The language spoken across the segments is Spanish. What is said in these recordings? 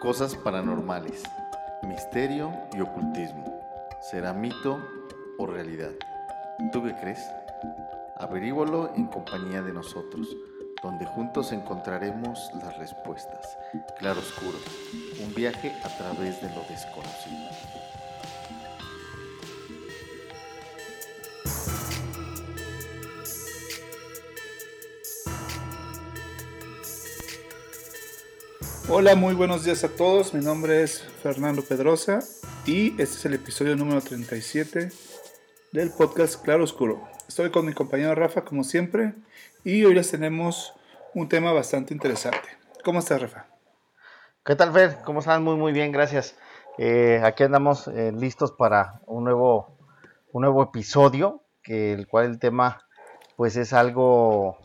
Cosas paranormales, misterio y ocultismo. ¿Será mito o realidad? ¿Tú qué crees? Averígualo en compañía de nosotros, donde juntos encontraremos las respuestas. Claro Oscuro, un viaje a través de lo desconocido. Hola, muy buenos días a todos. Mi nombre es Fernando Pedrosa y este es el episodio número 37 del podcast Claro Oscuro. Estoy con mi compañero Rafa, como siempre, y hoy les tenemos un tema bastante interesante. ¿Cómo estás, Rafa? ¿Qué tal, Fer? ¿Cómo están? Muy, muy bien, gracias. Eh, aquí andamos eh, listos para un nuevo, un nuevo episodio, que el cual el tema, pues, es algo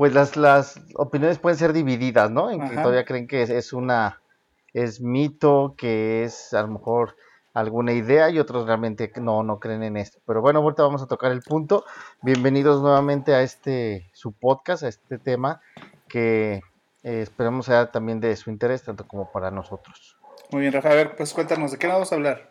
pues las, las opiniones pueden ser divididas, ¿no? En que todavía creen que es, una, es mito, que es a lo mejor alguna idea y otros realmente no, no creen en esto. Pero bueno, ahorita vamos a tocar el punto. Bienvenidos nuevamente a este, su podcast, a este tema que eh, esperamos sea también de su interés, tanto como para nosotros. Muy bien, Rafa, a ver, pues cuéntanos, ¿de qué vamos a hablar?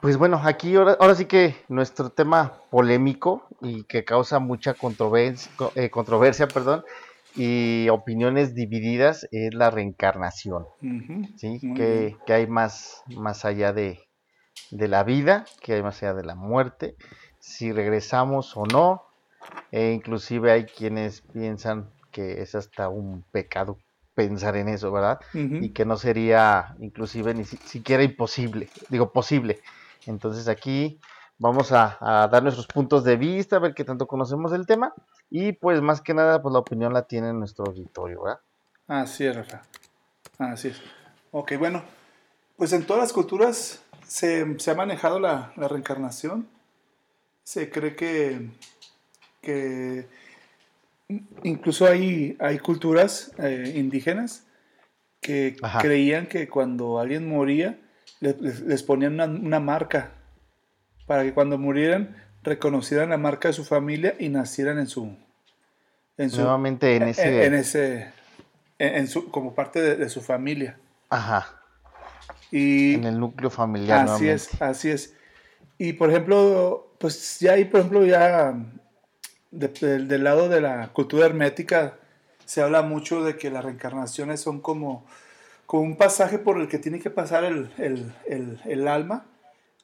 Pues bueno, aquí ahora, sí que nuestro tema polémico y que causa mucha controversia, eh, controversia perdón, y opiniones divididas es la reencarnación. ¿sí? Que, hay más, más allá de, la vida, que hay más allá de la muerte, si regresamos o no. E inclusive hay quienes piensan que es hasta un pecado pensar en eso, ¿verdad? Y que no sería inclusive ni siquiera imposible, digo posible entonces aquí vamos a, dar nuestros puntos de vista, a ver qué tanto conocemos del tema y pues más que nada pues la opinión la tiene nuestro auditorio, ¿verdad? Así es, Rafa. Así es. Ok, bueno, pues en todas las culturas se, ha manejado la, reencarnación. Se cree que, que incluso hay, hay culturas eh, indígenas que creían que cuando alguien moría, les, ponían una, marca para que cuando murieran reconocieran la marca de su familia y nacieran en su, en nuevamente en ese en, ese en, su como parte de, su familia. Ajá. Y en el núcleo familiar así es así es. Y por ejemplo pues ya ahí por ejemplo ya del lado de la cultura hermética se habla mucho de que las reencarnaciones son como con un pasaje por el que tiene que pasar el, alma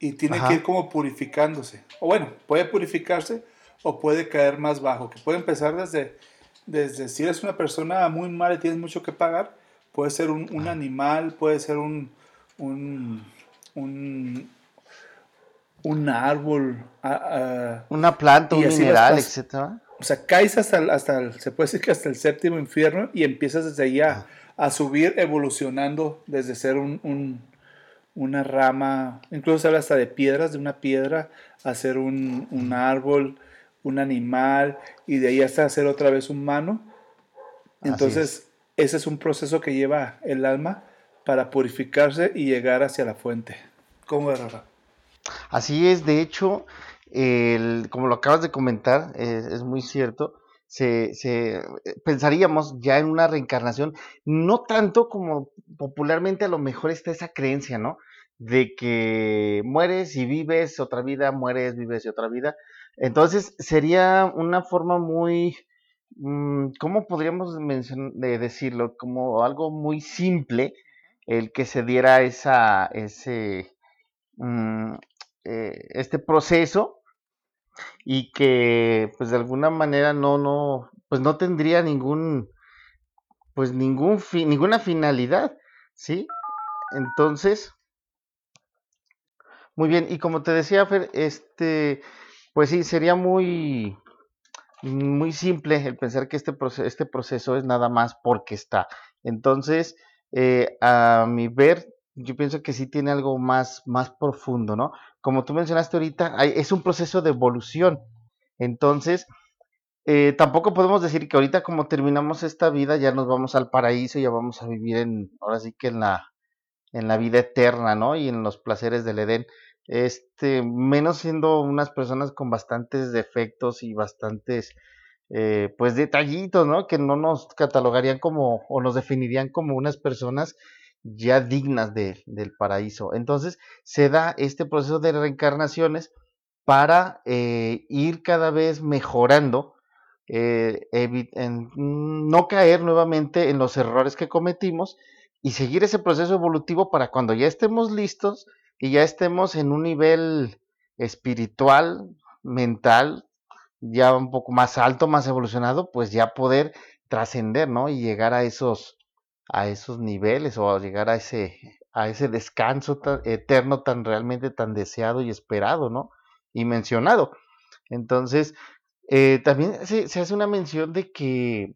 y tiene que ir como purificándose. O bueno, puede purificarse o puede caer más bajo, que puede empezar desde, desde si eres una persona muy mala y tienes mucho que pagar, puede ser un, animal, puede ser un, un, un, árbol. una planta, un mineral, etc. O sea, caes hasta, hasta se puede decir que hasta el séptimo infierno y empiezas desde allá a subir evolucionando desde ser un, una rama, incluso se habla hasta de piedras, de una piedra, a ser un, árbol, un animal, y de ahí hasta ser otra vez humano. Entonces, ese es un proceso que lleva el alma para purificarse y llegar hacia la fuente. ¿Cómo es, Rafa? Así es, de hecho, el, como lo acabas de comentar, es muy cierto se, se, eh, pensaríamos ya en una reencarnación, no tanto como popularmente a lo mejor está esa creencia, ¿no? De que mueres y vives otra vida, mueres, vives y otra vida. Entonces sería una forma muy, mm, ¿cómo podríamos de decirlo? Como algo muy simple el que se diera esa, ese, mm, eh, este proceso y que pues de alguna manera no no pues no tendría ningún pues ningún ninguna finalidad sí entonces muy bien y como te decía Fer este pues sí sería muy muy simple el pensar que este proceso, este proceso es nada más porque está. Entonces eh, a mi ver yo pienso que sí tiene algo más, más profundo, ¿no? Como tú mencionaste ahorita, es un proceso de evolución. Entonces, eh, tampoco podemos decir que ahorita como terminamos esta vida ya nos vamos al paraíso, ya vamos a vivir en, ahora sí que en la, en la vida eterna, ¿no? Y en los placeres del Edén. Este, menos siendo unas personas con bastantes defectos y bastantes eh, pues detallitos, ¿no? Que no nos catalogarían como o nos definirían como unas personas ya dignas de, del paraíso. Entonces se da este proceso de reencarnaciones para eh, ir cada vez mejorando, eh, en no caer nuevamente en los errores que cometimos y seguir ese proceso evolutivo para cuando ya estemos listos y ya estemos en un nivel espiritual, mental, ya un poco más alto, más evolucionado, pues ya poder trascender, ¿no? Y llegar a esos, a esos niveles o llegar a ese, a ese descanso eterno tan realmente tan deseado y esperado, ¿no? Y mencionado. Entonces, eh, también se, hace una mención de que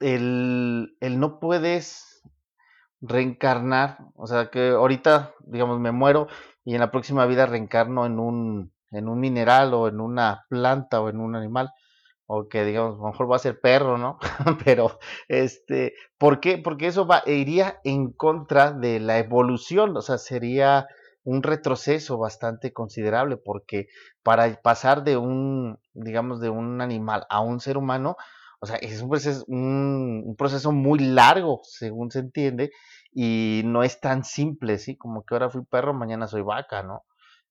el, el no puedes reencarnar, o sea, que ahorita, digamos, me muero y en la próxima vida reencarno en un, en un mineral o en una planta o en un animal, o que digamos, a lo mejor va a ser perro, ¿no? Pero, este, ¿por qué? Porque eso va, iría en contra de la evolución, o sea, sería un retroceso bastante considerable, porque para pasar de un, digamos, de un animal a un ser humano, o sea, es un proceso, un proceso muy largo, según se entiende, y no es tan simple, ¿sí? Como que ahora fui perro, mañana soy vaca, ¿no?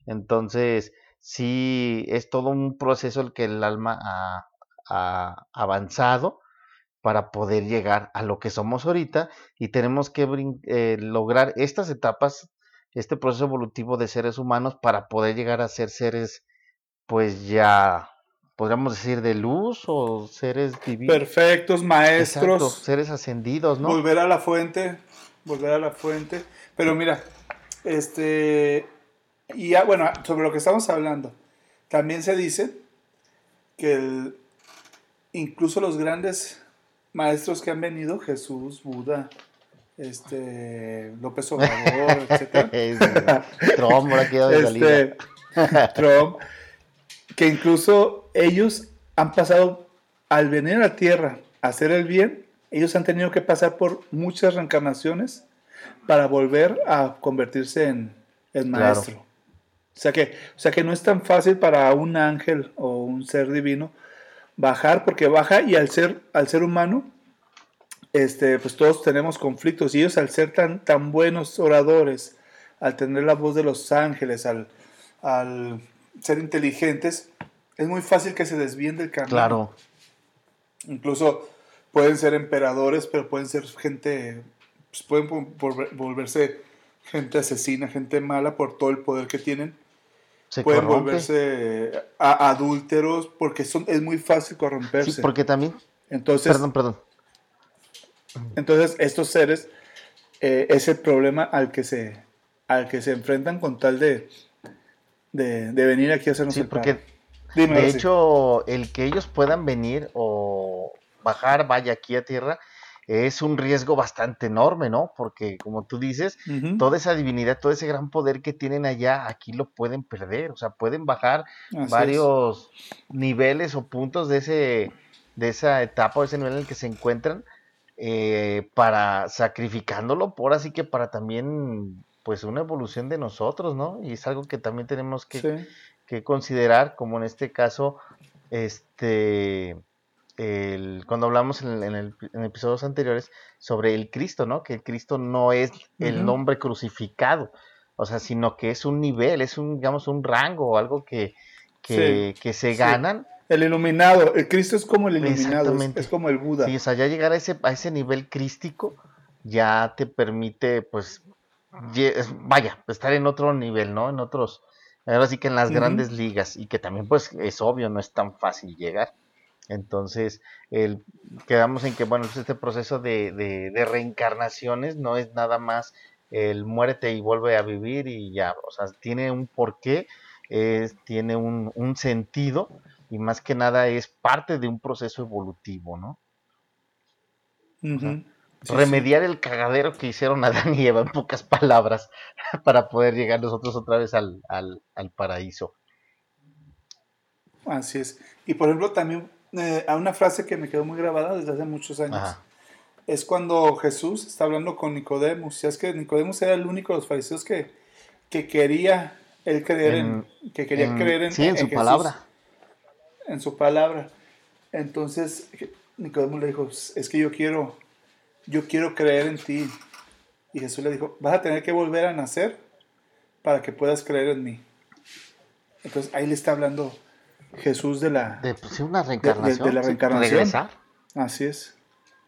Entonces, sí es todo un proceso el que el alma avanzado para poder llegar a lo que somos ahorita y tenemos que eh, lograr estas etapas, este proceso evolutivo de seres humanos para poder llegar a ser seres, pues ya, podríamos decir, de luz o seres divinos. Perfectos, maestros. seres ascendidos, ¿no? Volver a la fuente, volver a la fuente. Pero mira, este, y ya, bueno, sobre lo que estamos hablando, también se dice que incluso los grandes maestros que han venido, Jesús, Buda, este, López Obrador, etc. Trump, este, Trump, que incluso ellos han pasado, al venir a la tierra a hacer el bien, ellos han tenido que pasar por muchas reencarnaciones para volver a convertirse en, en maestro. O sea, que, o sea que no es tan fácil para un ángel o un ser divino bajar, porque baja y al ser, al ser humano, este, pues todos tenemos conflictos. Y ellos al ser tan, tan buenos oradores, al tener la voz de los ángeles, al, al ser inteligentes, es muy fácil que se desvíen del camino. Claro. Incluso pueden ser emperadores, pero pueden ser gente, pues pueden volverse gente asesina, gente mala por todo el poder que tienen pueden volverse adúlteros porque son, es muy fácil corromperse. Sí, porque también. Entonces, perdón, perdón. Entonces, estos seres eh, es el problema al que se al que se enfrentan con tal de, de, venir aquí a hacernos sí, porque de hecho, el que ellos puedan venir o bajar, vaya aquí a tierra, es un riesgo bastante enorme, ¿no? Porque como tú dices, toda esa divinidad, todo ese gran poder que tienen allá, aquí lo pueden perder, o sea, pueden bajar varios niveles o puntos de ese de esa etapa o ese nivel en el que se encuentran eh, para sacrificándolo por así que para también pues una evolución de nosotros, ¿no? Y es algo que también tenemos que, que considerar, como en este caso, este cuando hablamos en, el, en, episodios anteriores sobre el Cristo, ¿no? Que el Cristo no es el nombre crucificado, o sea, sino que es un nivel, es un, digamos, un rango o algo que, que, se ganan. El iluminado, el Cristo es como el iluminado, es, como el Buda. Sí, o sea, ya llegar a ese, a ese nivel crístico ya te permite, pues, vaya, estar en otro nivel, ¿no? En otros, ahora sí que en las grandes ligas, y que también, pues, es obvio, no es tan fácil llegar. Entonces, el, quedamos en que, bueno, pues, este proceso de, de, reencarnaciones no es nada más el muerte y vuelve a vivir y ya, o sea, tiene un porqué, es, tiene un, un sentido y más que nada es parte de un proceso evolutivo, ¿no? remediar el cagadero que hicieron Adán y Eva en pocas palabras para poder llegar nosotros otra vez al, al, al paraíso. Así es. Y por ejemplo, también eh, a una frase que me quedó muy grabada desde hace muchos años. Es cuando Jesús está hablando con Nicodemus. Y es que Nicodemus era el único de los fariseos que, que quería él creer en, que quería creer en, sí, en, su palabra. En su palabra. Entonces Nicodemo le dijo, es que yo quiero, yo quiero creer en ti. Y Jesús le dijo, vas a tener que volver a nacer para que puedas creer en mí. Entonces ahí le está hablando Jesús de la, de, pues, una reencarnación, de, la reencarnación. Así es,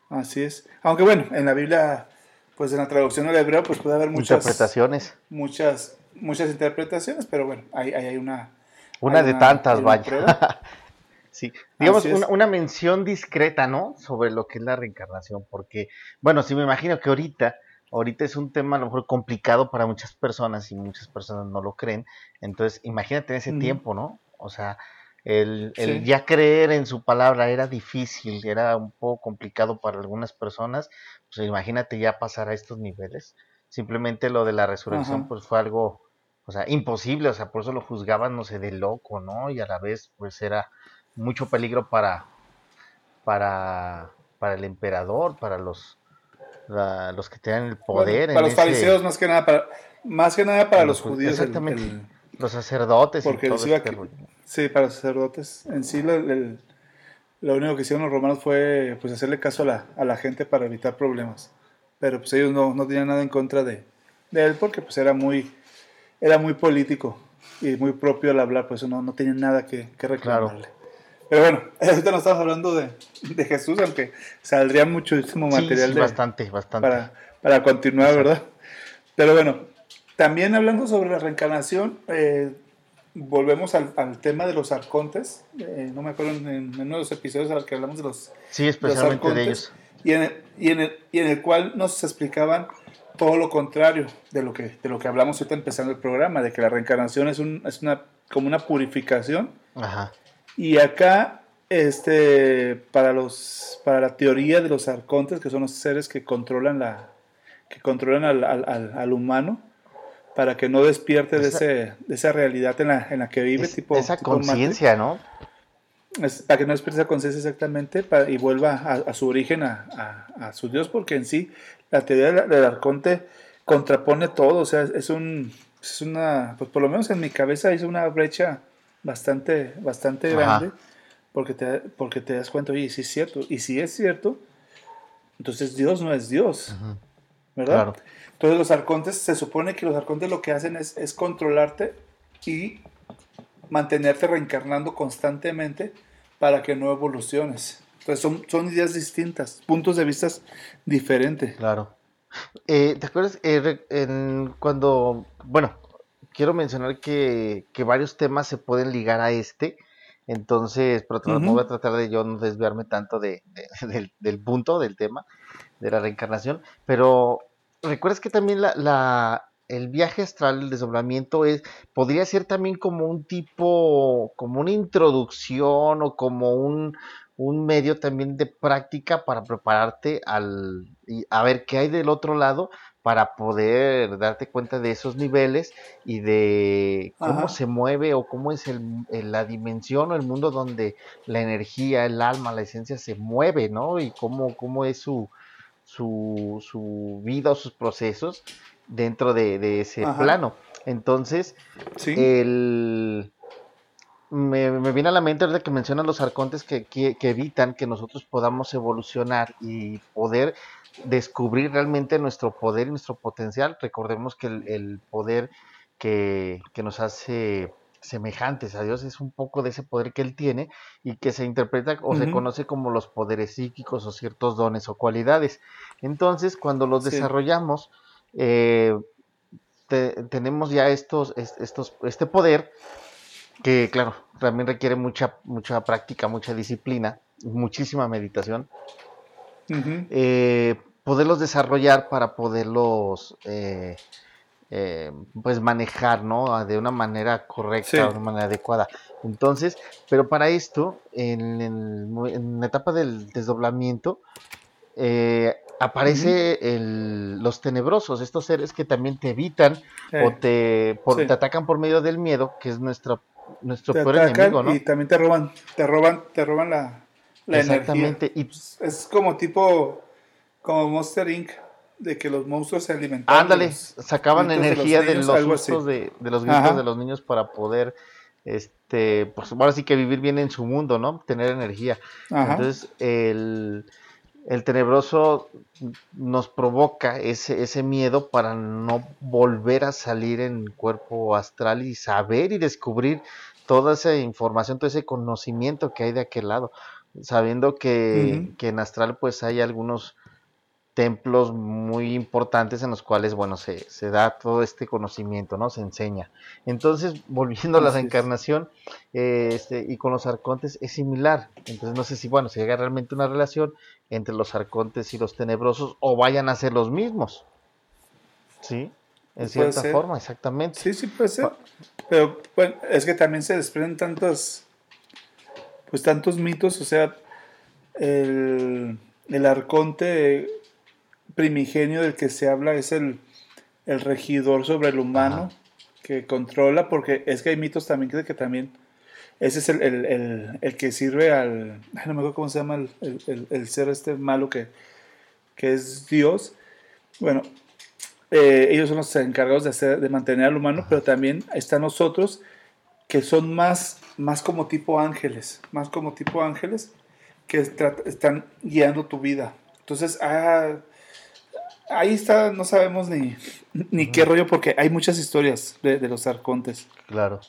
así es. Aunque bueno, en la Biblia, pues en la traducción al hebreo, pues puede haber muchas interpretaciones. Muchas, muchas interpretaciones, pero bueno, ahí, hay una... Una de tantas, vaya. sí, digamos una, una, mención discreta, ¿no? Sobre lo que es la reencarnación, porque, bueno, sí me imagino que ahorita ahorita es un tema a lo mejor complicado para muchas personas y muchas personas no lo creen. Entonces, imagínate en ese tiempo, ¿no? O sea, el, ya creer en su palabra era difícil, era un poco complicado para algunas personas. Pues imagínate ya pasar a estos niveles. Simplemente lo de la resurrección, pues fue algo, o sea, imposible. O sea, por eso lo juzgaban, no sé, de loco, ¿no? Y a la vez, pues era mucho peligro para, para, para el emperador, para los los que tienen el poder. para los fariseos más que nada, para, más que nada para los, judíos. Exactamente. los sacerdotes. Porque este sí, para los sacerdotes. En sí, lo único que hicieron los romanos fue pues hacerle caso a la, a la gente para evitar problemas. Pero pues ellos no, no tenían nada en contra de, de, él porque pues era muy, era muy político y muy propio al hablar, pues no, no tenían nada que, que reclamarle. Pero bueno, ahorita no estamos hablando de, de Jesús, aunque saldría muchísimo material sí, bastante, bastante. Para, para continuar, ¿verdad? Pero bueno, también hablando sobre la reencarnación, eh, volvemos al, al, tema de los arcontes. Eh, no me acuerdo en, uno de los episodios en los que hablamos de los, sí, especialmente de ellos. Y en, el, y, en el, y en el cual nos explicaban todo lo contrario de lo que, de lo que hablamos ahorita empezando el programa, de que la reencarnación es, un, es una, como una purificación. Ajá. Y acá, este, para, los, para la teoría de los arcontes, que son los seres que controlan, la, que controlan al, al, al humano, para que no despierte de, ese, de esa realidad en la, en la que vive. tipo, esa conciencia, ¿no? para que no despierte esa conciencia exactamente y vuelva a, su origen, a, a, su Dios, porque en sí la teoría del, arconte contrapone todo, o sea, es, un, es una, pues por lo menos en mi cabeza es una brecha bastante, bastante grande, porque te, porque te das cuenta, oye, si es cierto, y si es cierto, entonces Dios no es Dios, ¿verdad? Entonces los arcontes, se supone que los arcontes lo que hacen es, es controlarte y mantenerte reencarnando constantemente para que no evoluciones. Entonces son, son ideas distintas, puntos de vista diferentes. Claro. Eh, ¿Te acuerdas eh, en, cuando, bueno, quiero mencionar que, varios temas se pueden ligar a este. Entonces, pero no voy a tratar de yo no desviarme tanto de, del, punto del tema de la reencarnación. Pero recuerdas que también la, el viaje astral, el desdoblamiento, es, podría ser también como un tipo, como una introducción o como un, un medio también de práctica para prepararte al, a ver qué hay del otro lado para poder darte cuenta de esos niveles y de cómo se mueve o cómo es el, la dimensión o el mundo donde la energía, el alma, la esencia se mueve, ¿no? Y cómo, cómo es su, su, su vida o sus procesos dentro de, ese plano. Entonces, el... Me, viene a la mente ahorita que mencionan los arcontes que, que, evitan que nosotros podamos evolucionar y poder descubrir realmente nuestro poder y nuestro potencial. Recordemos que el, poder que, nos hace semejantes a Dios es un poco de ese poder que Él tiene y que se interpreta o se conoce como los poderes psíquicos o ciertos dones o cualidades. Entonces, cuando los desarrollamos, eh, tenemos ya estos, estos, este poder que, claro, también requiere mucha, mucha práctica, mucha disciplina, muchísima meditación. Eh, poderlos desarrollar para poderlos eh, eh, pues manejar, ¿no? De una manera correcta, de una manera adecuada. Entonces, pero para esto, en, la etapa del desdoblamiento, aparece los tenebrosos, estos seres que también te evitan o te, te atacan por medio del miedo, que es nuestro, nuestro peor enemigo, ¿no? Y también te roban, te roban, te roban la, Exactamente. Y... Es como tipo, como Monster Inc., de que los monstruos se alimentaban. Ándale, sacaban energía de los, sustos de, los gritos de los niños para poder este, pues ahora sí que vivir bien en su mundo, ¿no? Tener energía. Ajá. Entonces, el, el tenebroso nos provoca ese, ese miedo para no volver a salir en cuerpo astral y saber y descubrir toda esa información, todo ese conocimiento que hay de aquel lado, sabiendo que, que en astral pues hay algunos templos muy importantes en los cuales, bueno, se, se da todo este conocimiento, ¿no? Se enseña. Entonces, volviendo a la reencarnación, eh, este, y con los arcontes es similar. Entonces, no sé si, bueno, si llega realmente una relación entre los arcontes y los tenebrosos o vayan a ser los mismos. ¿Sí? En cierta ser. forma, exactamente. Sí, sí puede ser. Pero bueno, es que también se desprenden tantos, pues tantos mitos, o sea, el, el arconte primigenio del que se habla es el, el regidor sobre el humano Ajá. que controla, porque es que hay mitos también que, que también, ese es el, el- el- el que sirve al, ay, no me acuerdo cómo se llama el, el- el- el ser este malo que, que es Dios. Bueno, eh, ellos son los encargados de, hacer, de mantener al humano, pero también están nosotros que son más, más como tipo ángeles, más como tipo ángeles que están guiando tu vida. Entonces, ah, ahí está, no sabemos ni, ni qué rollo, porque hay muchas historias de, de los arcontes. Claro.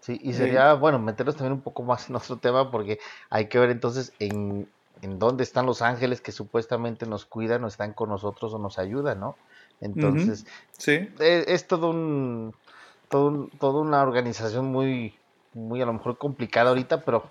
Sí, y Eh, sería, bueno, meternos también un poco más en otro tema porque hay que ver entonces en, en dónde están los ángeles que supuestamente nos cuidan o están con nosotros o nos ayudan, ¿no? Entonces, Sí, e- es, todo un, todo un- toda una organización muy, muy a lo mejor complicada ahorita, pero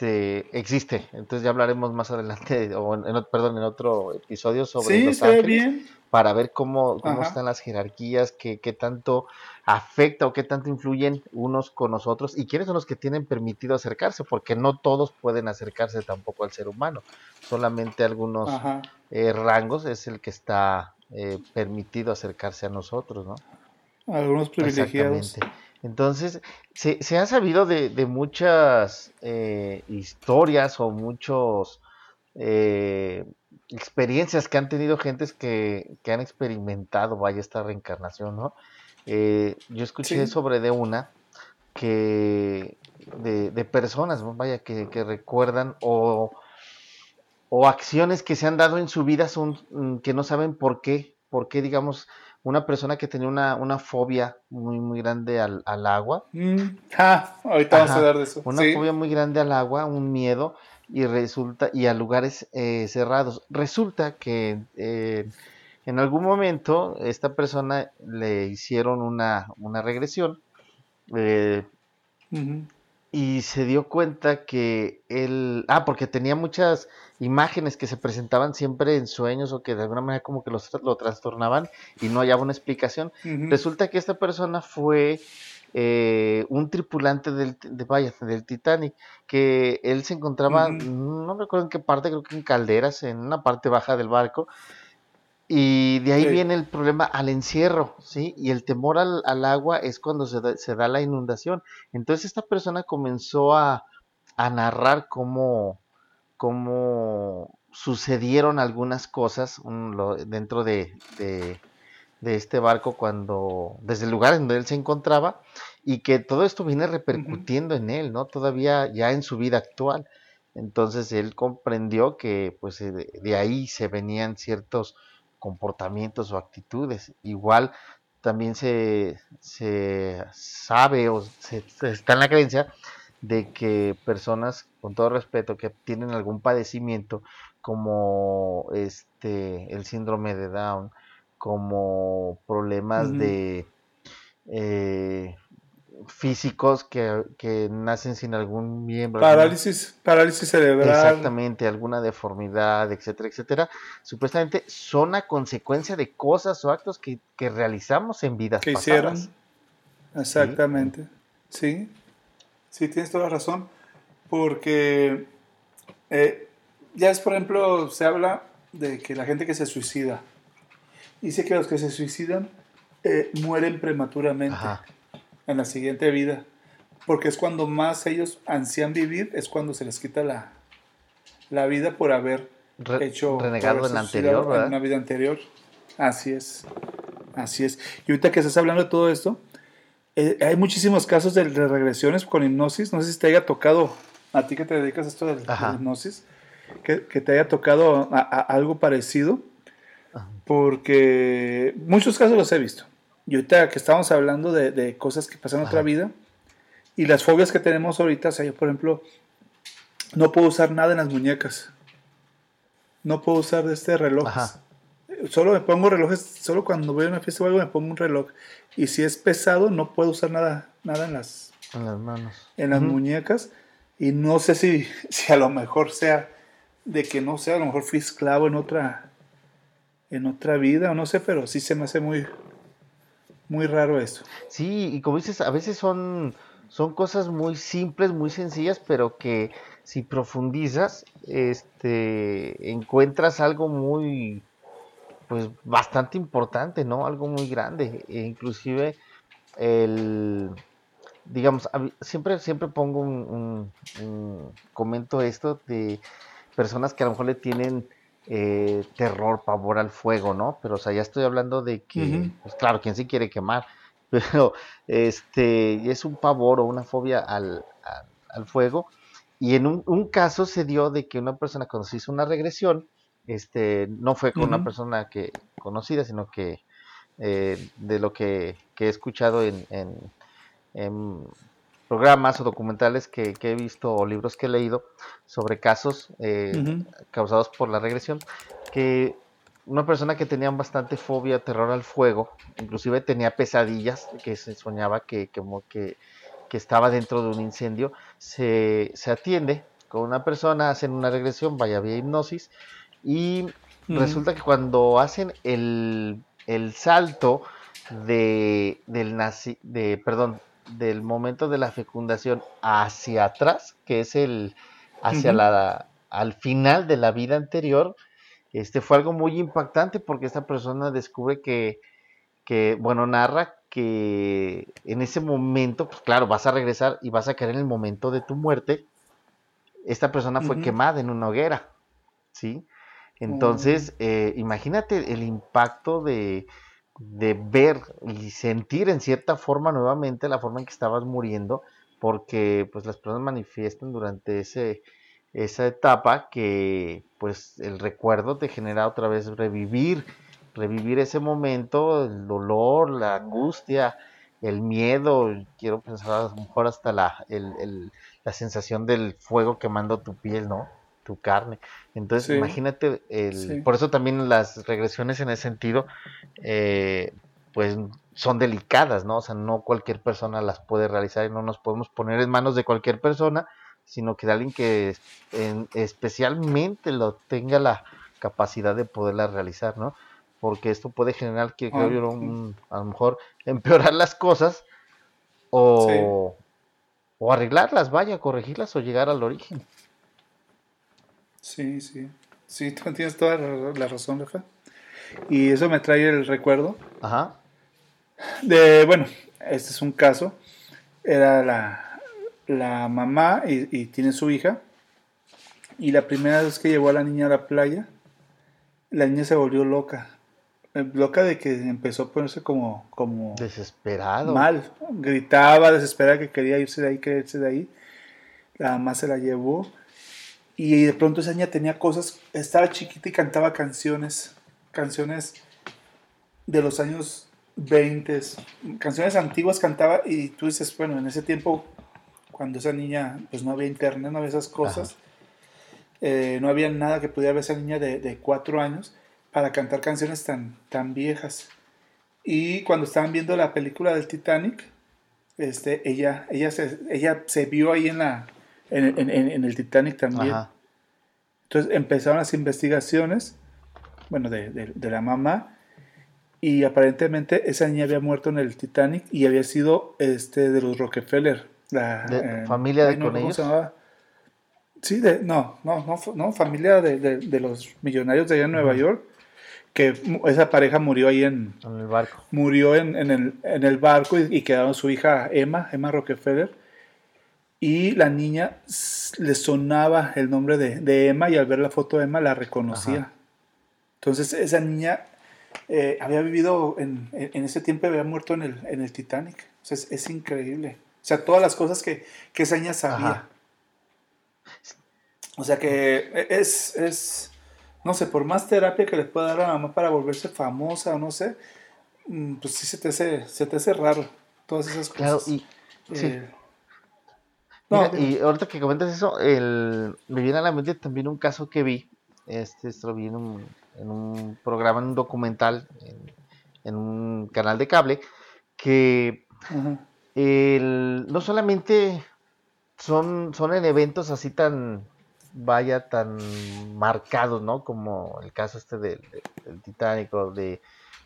este existe. Entonces ya hablaremos más adelante, o en, perdón, en otro episodio sobre sí, los ángeles bien. para ver cómo, cómo Ajá. están las jerarquías, qué, qué tanto afecta o qué tanto influyen unos con nosotros y quiénes son los que tienen permitido acercarse, porque no todos pueden acercarse tampoco al ser humano, solamente algunos eh, rangos es el que está eh, permitido acercarse a nosotros, ¿no? Algunos privilegiados. Exactamente. Entonces, se, se ha sabido de, de muchas eh, historias o muchos eh, experiencias que han tenido gentes que, que han experimentado, vaya, esta reencarnación, ¿no? Eh, yo escuché Sí. sobre de una que de, de personas, vaya, que, que recuerdan o, o acciones que se han dado en su vida son mm, que no saben por qué, por qué, digamos, una persona que tenía una, una fobia muy, muy grande al, al agua, Mm, ah, ahorita vamos a hablar de eso. una sí. fobia muy grande al agua, un miedo, y resulta, y a lugares eh, cerrados. Resulta que eh, en algún momento esta persona le hicieron una, una regresión eh. Y se dio cuenta que él, ah, porque tenía muchas imágenes que se presentaban siempre en sueños o que de alguna manera como que los, lo trastornaban y no hallaba una explicación. Resulta que esta persona fue eh, un tripulante del, de, vaya, del Titanic, que él se encontraba, no recuerdo en qué parte, creo que en calderas, en una parte baja del barco, y de ahí Sí. viene el problema al encierro, ¿sí? Y el temor al, al agua es cuando se da, se da la inundación. Entonces esta persona comenzó a, a narrar cómo, cómo sucedieron algunas cosas lo- dentro de, de- de este barco cuando, desde el lugar en donde él se encontraba, y que todo esto viene repercutiendo en él, ¿no? Todavía ya en su vida actual. Entonces él comprendió que pues eh, de ahí se venían ciertos comportamientos o actitudes. Igual también se, se sabe o se, se está en la creencia de que personas, con todo respeto, que tienen algún padecimiento como este el síndrome de Down, como problemas de eh, físicos que, que nacen sin algún miembro, alguna- Parálisis, parálisis cerebral. Exactamente, alguna deformidad, etcétera, etcétera, supuestamente son a consecuencia de cosas o actos que, que realizamos en vidas que pasadas. hicieron. Exactamente. Sí. Sí, tienes toda la razón. Porque eh, ya es, por ejemplo, se habla de que la gente que se suicida. Dice que los que se suicidan eh, mueren prematuramente Ajá, en la siguiente vida. Porque es cuando más ellos ansían vivir, es cuando se les quita la, la vida por haber Re- hecho renegado en la anterior, en una vida anterior. Así es. Así es. Y ahorita que estás hablando de todo esto, eh, hay muchísimos casos de, regresiones con hipnosis. No sé si te haya tocado, a ti que te dedicas a esto de, la hipnosis, que, te haya tocado algo parecido. Porque muchos casos los he visto. Y ahorita que estamos hablando de, cosas que pasan en otra vida y las fobias que tenemos ahorita, o sea, yo por ejemplo, no puedo usar nada en las muñecas. No puedo usar de este reloj. Solo me pongo relojes, solo cuando voy a una fiesta o algo me pongo un reloj. Y si es pesado, no puedo usar nada, nada en las, en las manos. En las muñecas. Y no sé si, si a lo mejor sea de que no sea, a lo mejor fui esclavo en otra, en otra vida, o no sé, pero sí se me hace muy, muy raro eso. Sí, y como dices, a veces son, son cosas muy simples, muy sencillas, pero que si profundizas, este, encuentras algo muy, pues bastante importante, ¿no? Algo muy grande. E inclusive el digamos, siempre, siempre pongo un, comento esto de personas que a lo mejor le tienen eh, terror, pavor al fuego, ¿no? Pero, o sea, ya estoy hablando de que, pues claro, quien sí quiere quemar, pero este es un pavor o una fobia al, al, fuego. Y en un, caso se dio de que una persona cuando se hizo una regresión, este, no fue con una persona que conocida, sino que eh, de lo que, he escuchado en, en, programas o documentales que, he visto o libros que he leído sobre casos eh, causados por la regresión, que una persona que tenía bastante fobia, terror al fuego, inclusive tenía pesadillas, que se soñaba que, como que, que estaba dentro de un incendio, se, se atiende con una persona, hacen una regresión, vaya vía hipnosis, y resulta que cuando hacen el, salto de, del nazi, de, perdón, del momento de la fecundación hacia atrás, que es el hacia la al final de la vida anterior, este fue algo muy impactante porque esta persona descubre que, que bueno, narra que en ese momento, pues claro, vas a regresar y vas a caer en el momento de tu muerte. Esta persona fue quemada en una hoguera, ¿sí? Entonces, eh, imagínate el impacto de, ver y sentir en cierta forma nuevamente la forma en que estabas muriendo, porque pues las personas manifiestan durante ese, esa etapa que pues el recuerdo te genera otra vez revivir, revivir ese momento, el dolor, la angustia, el miedo, quiero pensar a lo mejor hasta la, la sensación del fuego quemando tu piel, ¿no? Tu carne. Entonces, imagínate, el, por eso también las regresiones en ese sentido, eh, pues son delicadas, ¿no? O sea, no cualquier persona las puede realizar y no nos podemos poner en manos de cualquier persona, sino que de alguien que especialmente lo tenga la capacidad de poderla realizar, ¿no? Porque esto puede generar que creo yo, a lo mejor empeorar las cosas o, o arreglarlas, vaya, corregirlas o llegar al origen. Sí, sí. Sí, tú tienes toda la razón, Rafa. Y eso me trae el recuerdo. Ajá. De, bueno, este es un caso. Era la, mamá y, tiene su hija. Y la primera vez que llevó a la niña a la playa, la niña se volvió loca. Eh, loca de que empezó a ponerse como... como Desesperado. Mal. Gritaba, desesperada que quería irse de ahí, quería irse de ahí. La mamá se la llevó y de pronto esa niña tenía cosas, estaba chiquita y cantaba canciones, canciones de los años 20, canciones antiguas cantaba y tú dices, bueno, en ese tiempo, cuando esa niña, pues no había internet, no había esas cosas, eh, no había nada que pudiera ver esa niña de, cuatro años para cantar canciones tan, tan viejas. Y cuando estaban viendo la película del Titanic, este, ella, ella, se, ella se vio ahí en la, en, el Titanic también. Entonces empezaron las investigaciones, bueno, de, la mamá, y aparentemente esa niña había muerto en el Titanic y había sido este de los Rockefeller. La, eh, ¿Familia de con ellos? Sí, de, no, no, no, no familia de, los millonarios de allá en Nueva York, que esa pareja murió ahí en, en el barco. Murió en, el, en el, barco y, y, quedaron su hija Emma, Emma Rockefeller, y la niña le sonaba el nombre de, Emma y al ver la foto de Emma la reconocía. Entonces esa niña eh, había vivido en, en, ese tiempo, había muerto en el, en el Titanic. O sea, es, es increíble. O sea, todas las cosas que, que esa niña sabía. O sea que es, es, no sé, por más terapia que le pueda dar a la mamá para volverse famosa o no sé, mm, pues sí se te hace, se te hace raro todas esas cosas. Claro, y, eh, y ahorita que comentas eso, el, me viene a la mente también un caso que vi, este, esto lo vi en un, en un programa, en un documental, en, un canal de cable, que el, no solamente son, son en eventos así tan, vaya, tan marcados, ¿no? Como el caso este del, del Titanic de,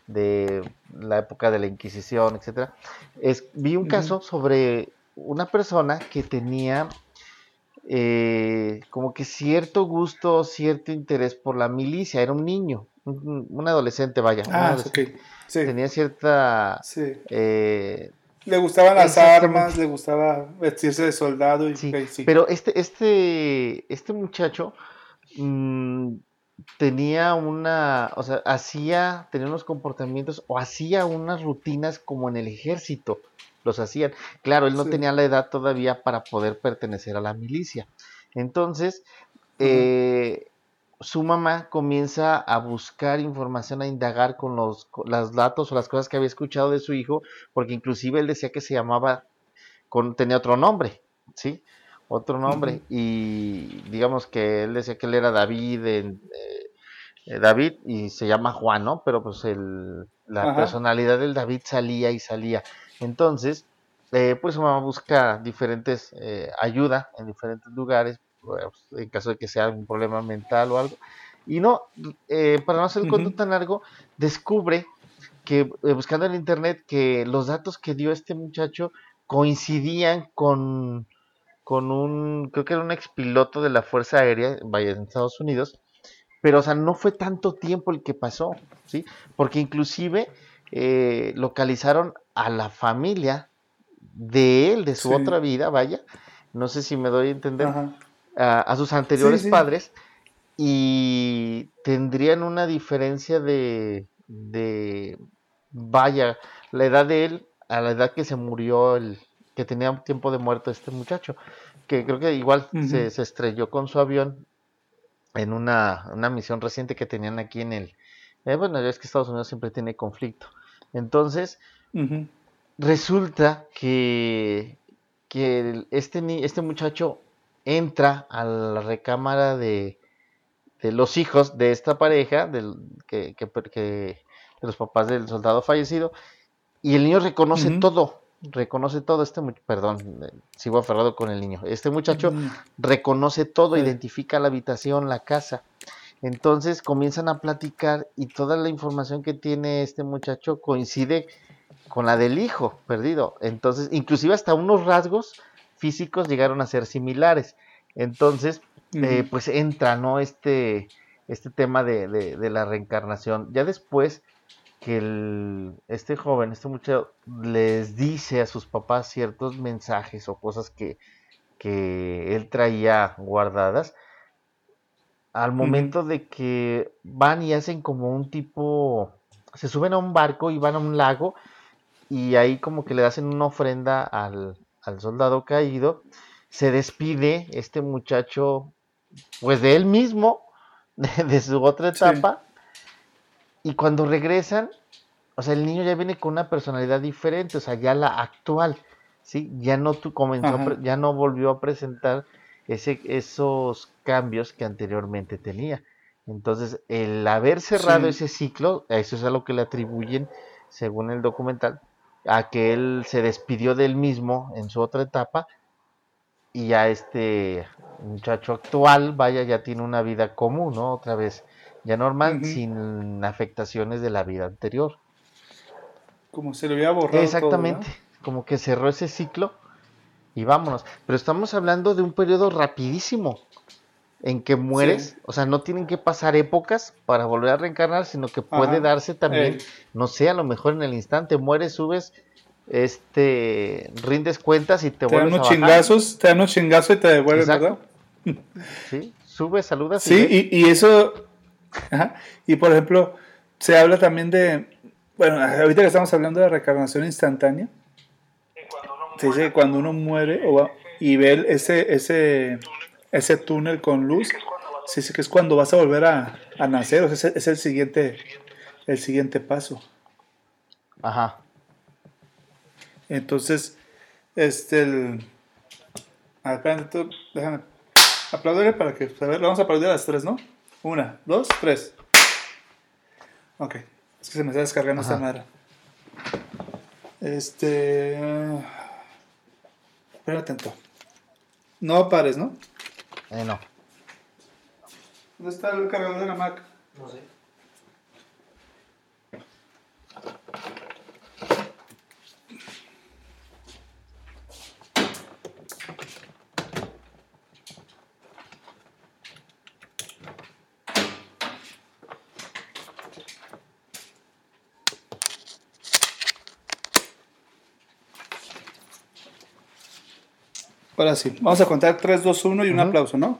de la época de la Inquisición, etcétera. Es, vi un caso sobre una persona que tenía eh, como que cierto gusto, cierto interés por la milicia, era un niño, un, adolescente, vaya. Ah, Tenía cierta... Eh, le gustaban las armas, le gustaba vestirse de soldado. Y, Pero este, este, este muchacho mm, tenía una, o sea, hacía, tenía unos comportamientos o hacía unas rutinas como en el ejército los hacían. Claro, él no tenía la edad todavía para poder pertenecer a la milicia. Entonces, eh, su mamá comienza a buscar información, a indagar con los, datos o las cosas que había escuchado de su hijo, porque inclusive él decía que se llamaba, con, tenía otro nombre, ¿sí? Otro nombre. Y digamos que él decía que él era David, eh, eh, David, y se llama Juan, ¿no? Pero pues el, la personalidad del David salía y salía. Entonces, eh, pues su mamá busca diferentes eh, ayuda en diferentes lugares, pues, en caso de que sea un problema mental o algo. Y no, eh, para no hacer el cuento tan largo, descubre que buscando en internet que los datos que dio este muchacho coincidían con, con un, creo que era un expiloto de la Fuerza Aérea, vaya, en Estados Unidos, pero o sea, no fue tanto tiempo el que pasó, ¿sí? Porque inclusive localizaron a la familia de él, de su otra vida, vaya, no sé si me doy a entender, a, sus anteriores padres, y tendrían una diferencia de, de, vaya, la edad de él a la edad que se murió, el que tenía un tiempo de muerto este muchacho, que creo que igual se, estrelló con su avión en una, una, misión reciente que tenían aquí en el... Eh, bueno, es que Estados Unidos siempre tiene conflicto. Entonces, Resulta que, que este, este muchacho entra a la recámara de, de los hijos de esta pareja, del, que, que, de los papás del soldado fallecido, y el niño reconoce todo, reconoce todo, este perdón, eh, sigo aferrado con el niño, este muchacho reconoce todo, identifica la habitación, la casa, entonces comienzan a platicar y toda la información que tiene este muchacho coincide con la del hijo perdido. Entonces, inclusive hasta unos rasgos físicos llegaron a ser similares. Entonces, eh, pues entra, ¿no? Este, este tema de, la reencarnación. Ya después que el, este joven, este muchacho, les dice a sus papás ciertos mensajes o cosas que, que él traía guardadas, al momento de que van y hacen como un tipo, se suben a un barco y van a un lago y ahí como que le hacen una ofrenda al, soldado caído, se despide este muchacho pues de él mismo, de, su otra etapa, y cuando regresan, o sea, el niño ya viene con una personalidad diferente, o sea, ya la actual, ¿sí? Ya no, tu comenzó, ya no volvió a presentar ese, esos cambios que anteriormente tenía. Entonces, el haber cerrado ese ciclo, eso es a lo que le atribuyen, según el documental, a que él se despidió del mismo en su otra etapa y ya este muchacho actual, vaya, ya tiene una vida común, ¿no? Otra vez, ya normal, sin afectaciones de la vida anterior. Como se le había borrado. Exactamente, como que cerró ese ciclo y vámonos. Pero estamos hablando de un periodo rapidísimo en que mueres, o sea, no tienen que pasar épocas para volver a reencarnar, sino que puede darse también, no sé, a lo mejor en el instante mueres, subes, este, rindes cuentas y te, te vuelves dan unos chingazos, te dan unos chingazos y te devuelves, ¿verdad? Sí, subes, saludas. Sí, y, y, eso, y por ejemplo, se habla también de, bueno, ahorita que estamos hablando de reencarnación instantánea, se dice que cuando uno muere o, y ve ese, ese, ese túnel con luz, se dice que es cuando vas a volver a, a nacer, o sea, es, el siguiente, el siguiente paso. Ajá. Entonces, este, el... A ver, déjame aplaudirle para que, a ver, vamos a aplaudir a las tres, ¿no? Una, dos, tres. Ok, es que se me está descargando esta madre. Este... Espera atento. No pares, ¿no? Eh, no. ¿Dónde está el cargador de la Mac? No sé. Ahora sí, vamos a contar 3, 2, 1 y un Ujú. aplauso, ¿no?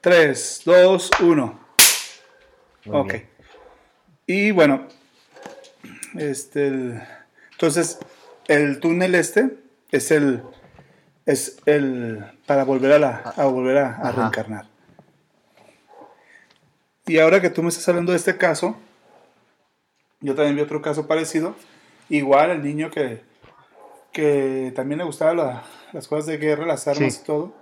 3, 2, 1. Muy Ok. bien. Y bueno, este, el- entonces el túnel este es el, es el para volver a la, a volver a, a reencarnar. Y ahora que tú me estás hablando de este caso, yo también vi otro caso parecido. Igual el niño que, que también le gustaban la- las cosas de guerra, las armas Sí. y todo.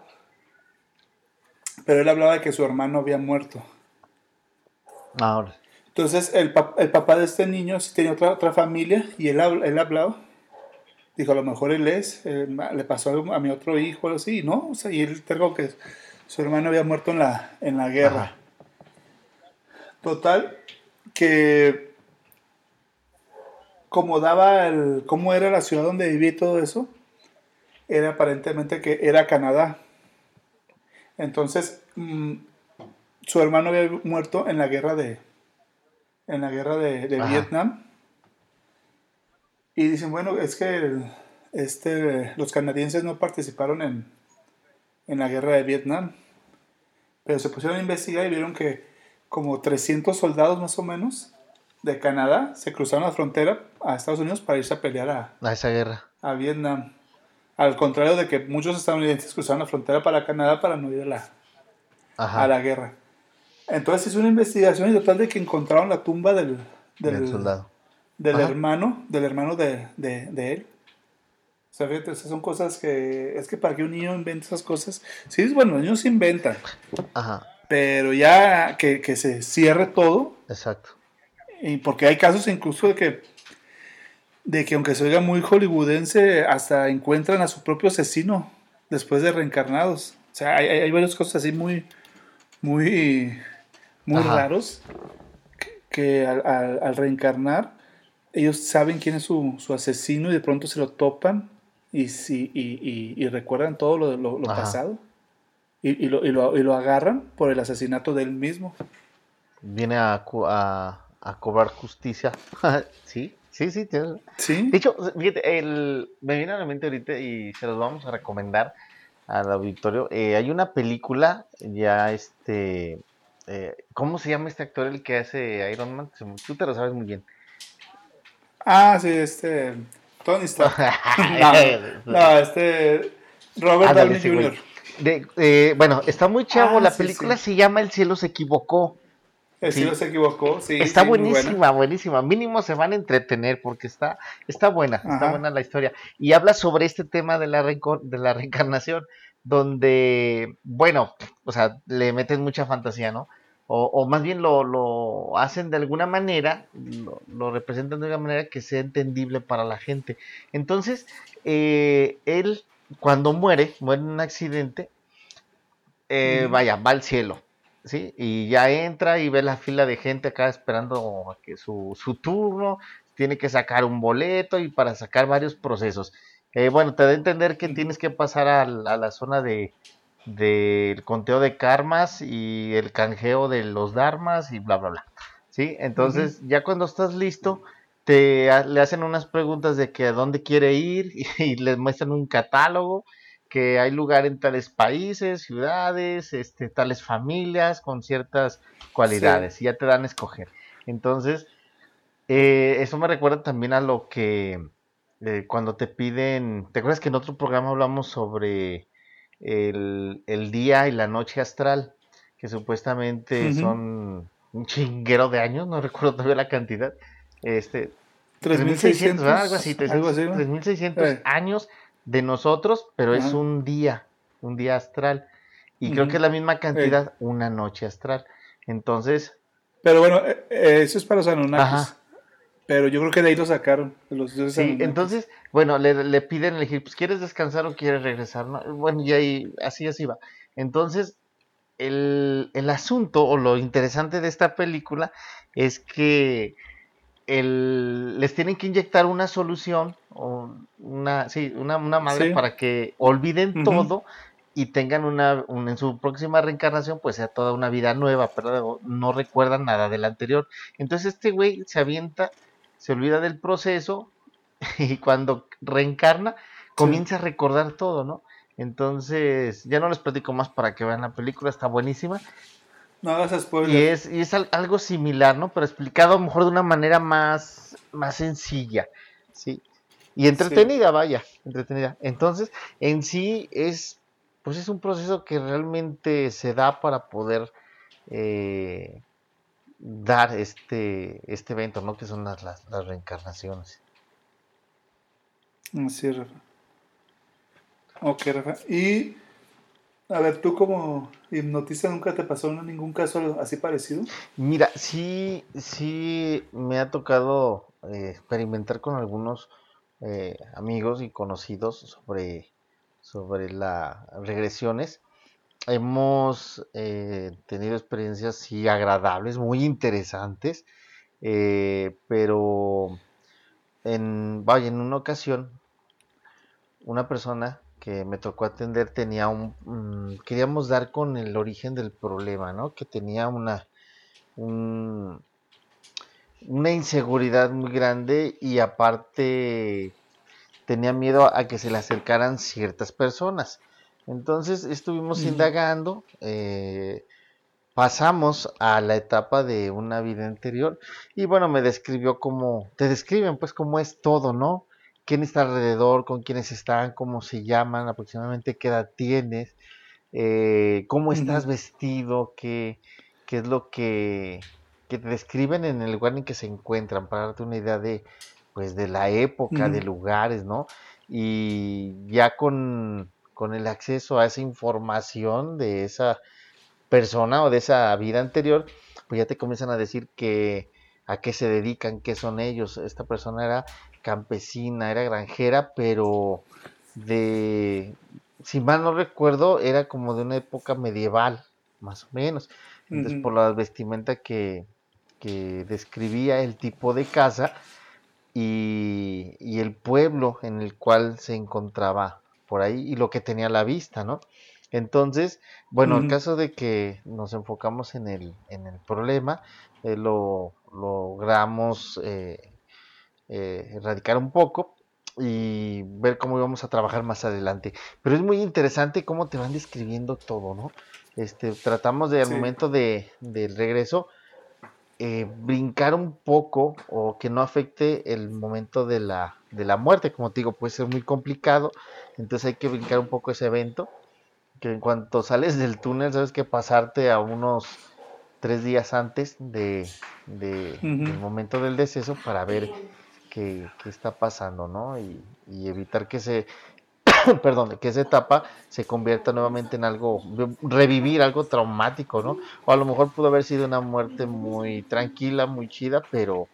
Pero él hablaba de que su hermano había muerto. Ahora. Entonces el, pap- el papá de este niño sí tenía otra, otra familia y él, habl- él hablaba. Dijo, a lo mejor él es, eh, le pasó algo a mi otro hijo algo así, ¿no? O sea, y él dijo que su hermano había muerto en la, en la guerra. Ajá. Total, que como daba el, cómo era la ciudad donde vivía y todo eso, era aparentemente que era Canadá. Entonces, mm, su hermano había muerto en la guerra de, en la guerra de. Vietnam. Y dicen, bueno, es que el- este, los canadienses no participaron en, en la guerra de Vietnam. Pero se pusieron a investigar y vieron que como 300 soldados más o menos de Canadá se cruzaron la frontera a Estados Unidos para irse a pelear a, A esa guerra. a Vietnam. Al contrario de que muchos estadounidenses cruzaron la frontera para Canadá para no ir a la, a la guerra. Entonces hizo una investigación y total de que encontraron la tumba del, del, del soldado. del Ajá. hermano, del hermano de, de, de él. O sea, fíjate, esas son cosas que, es que para que un niño invente esas cosas, sí, es bueno, los niños se inventan, Ajá. pero ya que, que se cierre todo, Exacto. y porque hay casos incluso de que, de que aunque se oiga muy hollywoodense, hasta encuentran a su propio asesino después de reencarnados. O sea, hay, hay- varias cosas así muy, muy, muy Ajá. raros que, que al, al- al reencarnar ellos saben quién es su, su asesino y de pronto se lo topan y, si, y, y- y recuerdan todo lo, lo- lo Ajá. pasado y, lo, y lo- y lo agarran por el asesinato de él mismo. Viene a, a, a cobrar justicia. sí, sí, sí. tienes- ¿Sí? De hecho, fíjate, el, me viene a la mente ahorita y se los vamos a recomendar al auditorio. Eh, hay una película, ya este. eh, ¿Cómo se llama este actor el que hace Iron Man? Tú te lo sabes muy bien. Ah, sí, este. Tony Stark. no, no, este. Robert Ándale, Downey. Jr. De- eh, bueno, está muy chavo. Ah, la sí, película sí. se llama El cielo se equivocó. El Sí. cielo se equivocó, sí. está sí, buenísima, buenísima. Mínimo se van a entretener porque está, está buena, está buena la historia. Y habla sobre este tema de la, de la reencarnación, donde, bueno, o sea, le meten mucha fantasía, ¿no? O, o más bien lo, lo hacen de alguna manera, lo, lo representan de una manera que sea entendible para la gente. Entonces, eh, él, cuando muere, muere en un accidente, eh, vaya, va al cielo. ¿Sí? Y ya entra y ve la fila de gente acá esperando a que su, su turno, tiene que sacar un boleto y para sacar varios procesos. Eh, bueno, te da a entender que tienes que pasar a, la zona de del conteo de karmas y el canjeo de los dharmas y bla bla bla. ¿Sí? Entonces, ya cuando estás listo, te le hacen unas preguntas de que a dónde quiere ir y, les muestran un catálogo que hay lugar en tales países, ciudades, este, tales familias con ciertas cualidades y ya te dan a escoger. Entonces, Eh, eso me recuerda también a lo que eh, cuando te piden, ¿te acuerdas que en otro programa hablamos sobre el, el día y la noche astral? Que supuestamente son un chinguero de años, no recuerdo todavía la cantidad. Este, 3600, ¿verdad? algo así, algo así, ¿no? 3600 Eh. años de nosotros, pero es un día, un día astral. Y creo que es la misma cantidad, una noche astral. Entonces, Pero bueno, eh, eh, eso es para los Anunnakis. Pero yo creo que de ahí lo sacaron, los sí, entonces, bueno, le, le piden elegir, pues, ¿quieres descansar o quieres regresar? no? Bueno, y ahí, así, así va. Entonces, el, el asunto o lo interesante de esta película es que el- les tienen que inyectar una solución o una, sí, una, una madre Sí. para que olviden todo y tengan una, un- en su próxima reencarnación pues sea toda una vida nueva, pero no recuerdan nada del anterior. Entonces este güey se avienta, se olvida del proceso y cuando reencarna comienza a recordar todo, ¿no? Entonces, ya no les platico más para que vean la película, está buenísima. No hagas spoilers. Y es, y es al- algo similar, ¿no? Pero explicado a lo mejor de una manera más, más sencilla, ¿sí? Y entretenida, vaya, entretenida. Entonces, en sí es, pues es un proceso que realmente se da para poder eh, dar este, este evento, ¿no? Que son las, las, las reencarnaciones. Así es, Rafa. Ok, Rafa. Y, a ver, tú como hipnotista nunca te pasó ningún caso así parecido. Mira, sí, sí me ha tocado eh, experimentar con algunos eh, amigos y conocidos sobre, sobre las regresiones. Hemos eh, tenido experiencias sí agradables, muy interesantes, pero en, vaya, en una ocasión, una persona que me tocó atender tenía un, mm, queríamos dar con el origen del problema, ¿no? Que tenía una, un- una inseguridad muy grande y aparte tenía miedo a que se le acercaran ciertas personas. Entonces estuvimos indagando, eh, pasamos a la etapa de una vida anterior y bueno, me describió cómo, te describen pues cómo es todo, ¿no? Quién está alrededor, con quiénes están, cómo se llaman, aproximadamente qué edad tienes, eh, cómo estás vestido, qué, qué es lo que, que te describen en el lugar en que se encuentran, para darte una idea de, pues, de la época, de lugares, ¿no? Y ya con, con el acceso a esa información de esa persona o de esa vida anterior, pues ya te comienzan a decir que a qué se dedican, qué son ellos. Esta persona era campesina, era granjera, pero de, si mal no recuerdo, era como de una época medieval, más o menos. Entonces, por la vestimenta que, que describía el tipo de casa y, y el pueblo en el cual se encontraba por ahí y lo que tenía a la vista, ¿no? Entonces, bueno, en caso de que nos enfocamos en el, en el problema, eh, lo logramos eh, eh, erradicar un poco y ver cómo íbamos a trabajar más adelante. Pero es muy interesante cómo te van describiendo todo, ¿no? Este, tratamos de al Sí. momento de, del regreso eh, brincar un poco o que no afecte el momento de la, de la muerte, como te digo, puede ser muy complicado, entonces hay que brincar un poco ese evento, que en cuanto sales del túnel, sabes que pasarte a unos tres días antes de, de- Ujú. del momento del deceso para ver qué, qué está pasando, ¿no? Y, y evitar que se, perdón, que esa etapa se convierta nuevamente en algo, revivir algo traumático, ¿no? O a lo mejor pudo haber sido una muerte muy tranquila, muy chida, pero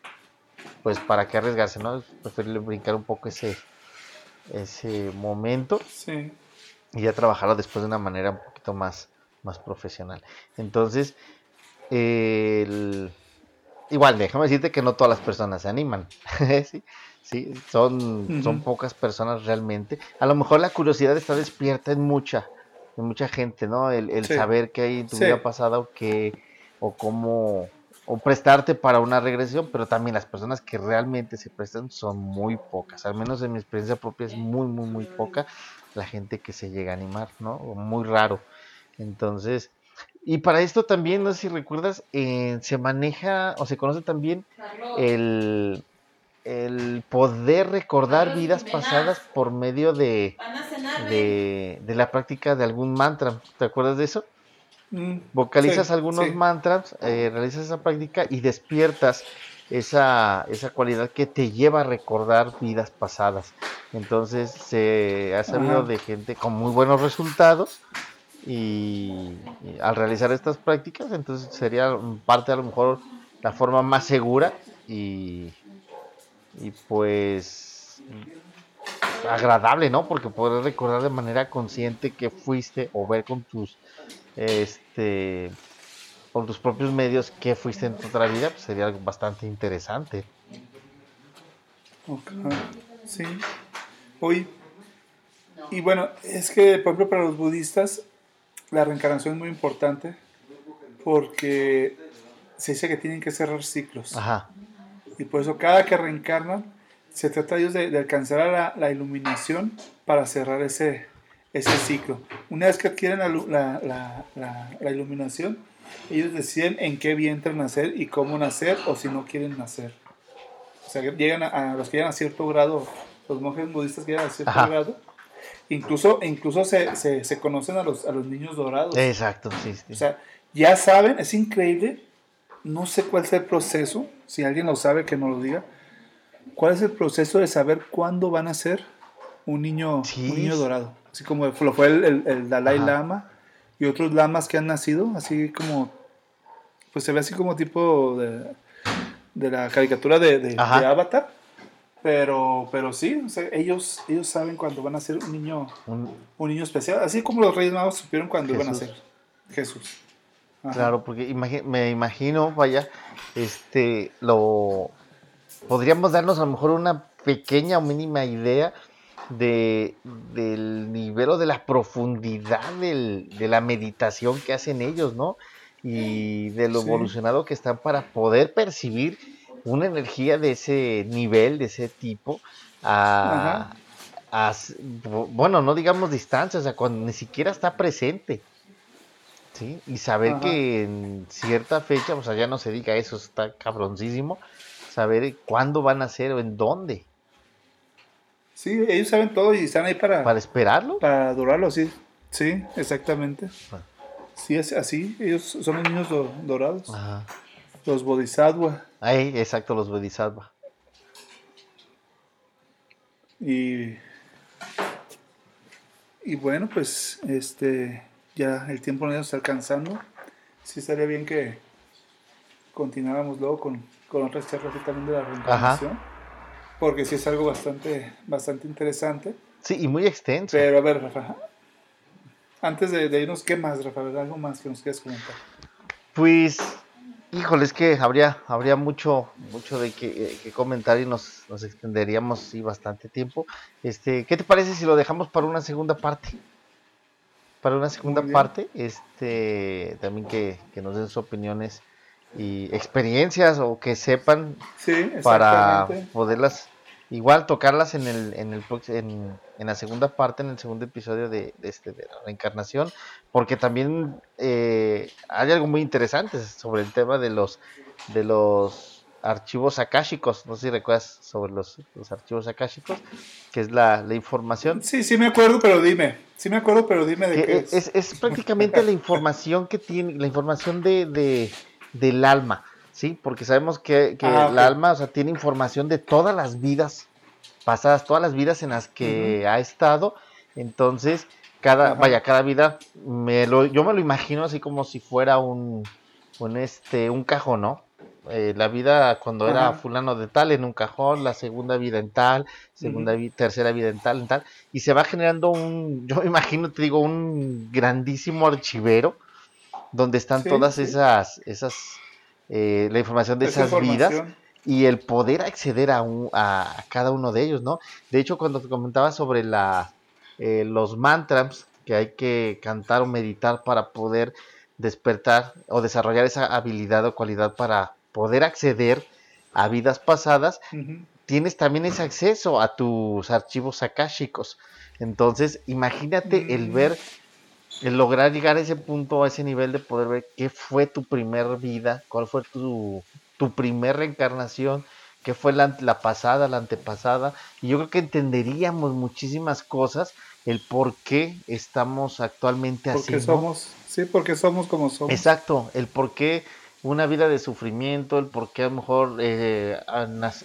pues para qué arriesgarse, ¿no? Es preferible brincar un poco ese, ese momento Sí. y ya trabajarlo después de una manera un poquito más, más profesional. Entonces, el- igual, déjame decirte que no todas las personas se animan. sí, sí, son, son pocas personas realmente. A lo mejor la curiosidad está despierta en mucha, en mucha gente, ¿no? El, el Sí. saber qué hay en tu Sí. vida pasada o qué, o cómo, o prestarte para una regresión, pero también las personas que realmente se prestan son muy pocas. Al menos en mi experiencia propia es muy, muy, muy poca la gente que se llega a animar, ¿no? Muy raro. Entonces, Y para esto también, no sé si recuerdas, eh, se maneja o se conoce también el, el poder recordar vidas pasadas por medio de, de, de, la práctica de algún mantra. ¿Te acuerdas de eso? Mm, Vocalizas algunos mantras, eh, realizas esa práctica y despiertas esa, esa cualidad que te lleva a recordar vidas pasadas. Entonces se ha sabido de gente con muy buenos resultados y, al realizar estas prácticas, entonces sería parte a lo mejor la forma más segura y, y pues agradable, ¿no? Porque poder recordar de manera consciente que fuiste o ver con tus este por tus propios medios que fuiste en tu otra vida, pues sería algo bastante interesante. Sí. Hoy. Y bueno, es que, por ejemplo, para los budistas, la reencarnación es muy importante porque se dice que tienen que cerrar ciclos. Ajá. Y por eso cada que reencarnan, se trata ellos de, alcanzar la, la, iluminación para cerrar ese, ese ciclo. Una vez que adquieren la, la, la iluminación, ellos deciden en qué vientre nacer y cómo nacer o si no quieren nacer. O sea, llegan a, los que llegan a cierto grado, los monjes budistas que llegan a cierto grado, incluso, incluso se, se, se, conocen a los, a los niños dorados. Exacto, sí, O sea, ya saben, es increíble, no sé cuál es el proceso, si alguien lo sabe que nos lo diga, cuál es el proceso de saber cuándo van a ser un niño, un niño dorado. Así como lo fue el, el, Dalai Lama y otros lamas que han nacido, así como, pues se ve así como tipo de, de la caricatura de, de, Avatar. Pero, pero sí, ellos, ellos saben cuando van a ser un niño, un, niño especial, así como los Reyes Magos supieron cuando iban a ser Jesús. Claro, porque me imagino, vaya, este, lo podríamos darnos a lo mejor una pequeña o mínima idea de, del nivel o de la profundidad del, de la meditación que hacen ellos, ¿no? Y de lo evolucionado que están para poder percibir una energía de ese nivel, de ese tipo, a, bueno, no digamos distancia, o sea, cuando ni siquiera está presente. ¿Sí? Y saber que en cierta fecha, o sea, ya no se diga eso, está cabroncísimo, saber cuándo van a ser o en dónde. Sí, ellos saben todo y están ahí para... ¿Para esperarlo? Para adorarlo, sí. Sí, exactamente. Sí, es así. Ellos son los niños dorados. Ajá. Los bodhisattva. Ay, exacto, los bodhisattva. Y... Y bueno, pues este ya el tiempo nos está alcanzando. Sí estaría bien que continuáramos luego con, con otras charlas también de la reencarnación. Ajá porque sí es algo bastante, bastante interesante. Sí, y muy extenso. Pero a ver, Rafa, antes de, irnos, ¿qué más, Rafa? ¿Algo más que nos quieras comentar? Pues, híjole, es que habría, habría mucho, mucho de que, eh, comentar y nos, nos extenderíamos sí, bastante tiempo. Este, ¿Qué te parece si lo dejamos para una segunda parte? Para una segunda parte, este, también que, que nos den sus opiniones y experiencias o que sepan para poderlas igual tocarlas en el en el en, en, la segunda parte en el segundo episodio de, este de la reencarnación porque también eh, hay algo muy interesante sobre el tema de los de los archivos akáshicos. No sé si recuerdas sobre los, los archivos akáshicos que es la, la, información. Sí sí me acuerdo pero dime. Sí me acuerdo pero dime de qué es. Es, es prácticamente la información que tiene la información de, de del alma, ¿sí? Porque sabemos que, que el alma, o sea, tiene información de todas las vidas pasadas, todas las vidas en las que ha estado. Entonces, cada, vaya, cada vida, me lo, yo me lo imagino así como si fuera un, un, este, un cajón, ¿no? Eh, la vida cuando era fulano de tal en un cajón, la segunda vida en tal, segunda tercera vida en tal, en tal, y se va generando un, yo me imagino, te digo, un grandísimo archivero donde están todas esas, esas eh, la información de esas vidas y el poder acceder a, a, cada uno de ellos, ¿no? De hecho, cuando te comentaba sobre la, eh, los mantras que hay que cantar o meditar para poder despertar o desarrollar esa habilidad o cualidad para poder acceder a vidas pasadas, tienes también ese acceso a tus archivos akáshicos. Entonces, imagínate el mm. ver el lograr llegar a ese punto, a ese nivel de poder ver qué fue tu primer vida, cuál fue tu, tu primer reencarnación, qué fue la, la, pasada, la antepasada, y yo creo que entenderíamos muchísimas cosas, el por qué estamos actualmente así. Porque somos, sí, porque somos como somos. Exacto, el por qué una vida de sufrimiento, el por qué a lo mejor eh,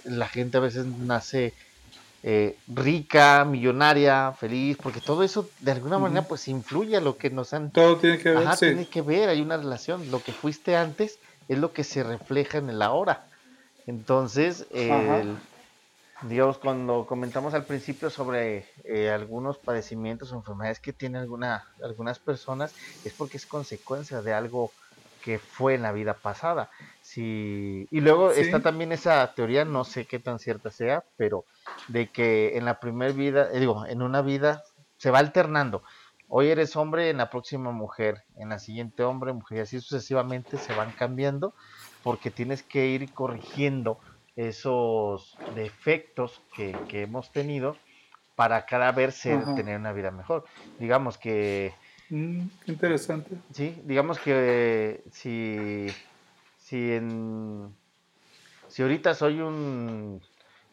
la gente a veces nace eh, rica, millonaria, feliz, porque todo eso de alguna manera pues influye a lo que nos han... Todo tiene que ver. Ajá, tiene que ver, hay una relación, lo que fuiste antes es lo que se refleja en el ahora. Entonces, digamos, cuando comentamos al principio sobre eh, algunos padecimientos o enfermedades que tienen alguna, algunas personas, es porque es consecuencia de algo que fue en la vida pasada. Sí, y luego está también esa teoría, no sé qué tan cierta sea, pero de que en la primera vida, eh, digo, en una vida se va alternando. Hoy eres hombre, en la próxima mujer, en la siguiente hombre, mujer, y así sucesivamente se van cambiando porque tienes que ir corrigiendo esos defectos que, hemos tenido para cada vez tener una vida mejor. Digamos que... Mm, interesante. Sí, digamos que si si en si ahorita soy un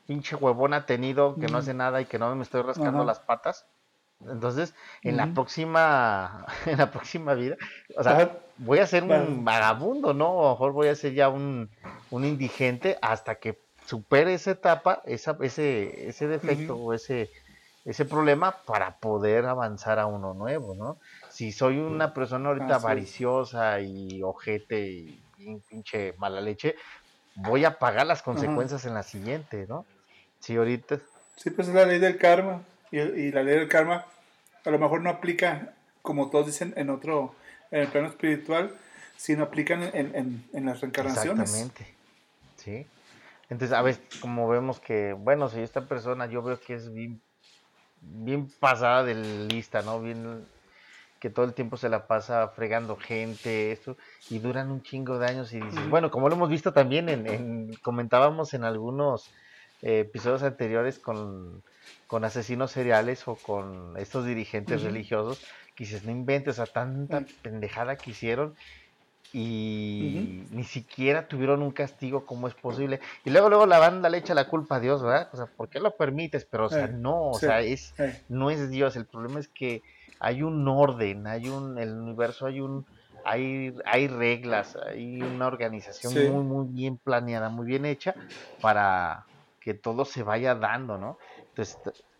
pinche huevón atenido que no hace nada y que no me estoy rascando las patas, entonces en la próxima en la próxima vida, o sea, voy a ser un vagabundo, ¿no? O mejor voy a ser ya un, un indigente hasta que supere esa etapa, esa, ese, ese defecto o ese, ese problema para poder avanzar a uno nuevo, ¿no? Si soy una persona ahorita avariciosa y ojete y pinche mala leche, voy a pagar las consecuencias en la siguiente, ¿no? Sí, ahorita. Sí, pues es la ley del karma. Y, la ley del karma a lo mejor no aplica, como todos dicen, en otro, en el plano espiritual, sino aplican en, en, las reencarnaciones. Exactamente. Sí. Entonces, a veces, como vemos que, bueno, si esta persona yo veo que es bien, bien pasada de lista, ¿no? Bien que todo el tiempo se la pasa fregando gente, esto, y duran un chingo de años y dices, bueno, como lo hemos visto también en, comentábamos en algunos eh, episodios anteriores con, asesinos seriales o con estos dirigentes religiosos, que dices, no inventes, a tanta pendejada que hicieron y ni siquiera tuvieron un castigo, ¿cómo es posible? Y luego, luego la banda le echa la culpa a Dios, ¿verdad? O sea, ¿por qué lo permites? Pero, o sea, eh, no, o sea, es, no es Dios, el problema es que hay un orden, hay un, el universo hay un, hay, hay reglas, hay una organización muy, muy bien planeada, muy bien hecha para que todo se vaya dando, ¿no? Entonces,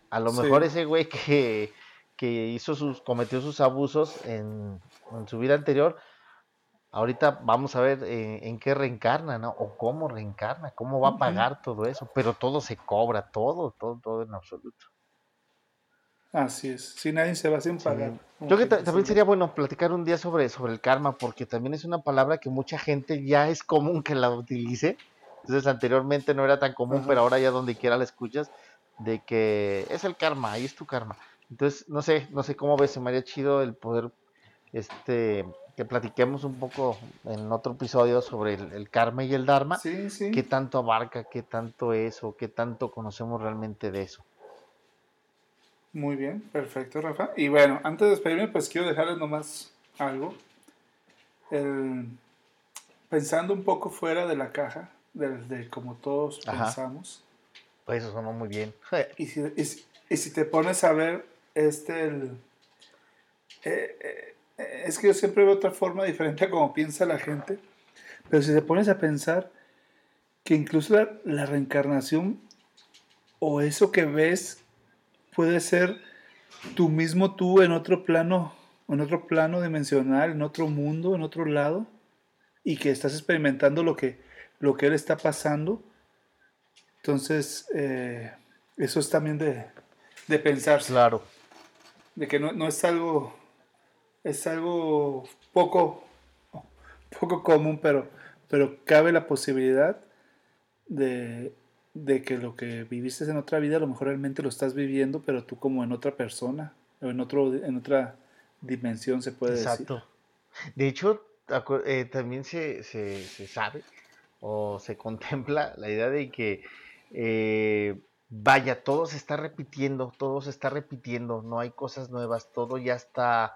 a lo mejor ese güey que, que hizo sus, cometió sus abusos en, su vida anterior, ahorita vamos a ver eh, en qué reencarna, ¿no? O cómo reencarna, cómo va a pagar todo eso, pero todo se cobra, todo, todo, todo en absoluto. Así es, si nadie se va sin pagar. Yo creo que también sería bueno platicar un día sobre, sobre el karma, porque también es una palabra que mucha gente ya es común que la utilice. Entonces anteriormente no era tan común, pero ahora ya donde quiera la escuchas, de que es el karma, ahí es tu karma. Entonces, no sé, no sé cómo ves, se me haría chido el poder, este, que platiquemos un poco en otro episodio sobre el, karma y el dharma. Sí, sí. ¿Qué tanto abarca, qué tanto es o qué tanto conocemos realmente de eso? Muy bien, perfecto, Rafa. Y bueno, antes de despedirme, pues quiero dejarles nomás algo. pensando un poco fuera de la caja, de, como todos pensamos. Pues eso sonó muy bien. y, si, te pones a ver, este, el, eh, eh, es que yo siempre veo otra forma diferente a como piensa la gente, pero si te pones a pensar que incluso la reencarnación o eso que ves puede ser tú mismo tú en otro plano, en otro plano dimensional, en otro mundo, en otro lado, y que estás experimentando lo que, lo que él está pasando. Entonces, eh, eso es también de, de pensar. Claro. De que no, no, es algo, es algo poco, poco común, pero, pero cabe la posibilidad de, de que lo que viviste en otra vida a lo mejor realmente lo estás viviendo, pero tú como en otra persona o en, otro, en otra dimensión se puede Exacto. De hecho, eh, también se, se, sabe o se contempla la idea de que, eh, vaya, todo se está repitiendo, todo se está repitiendo, no hay cosas nuevas, todo ya está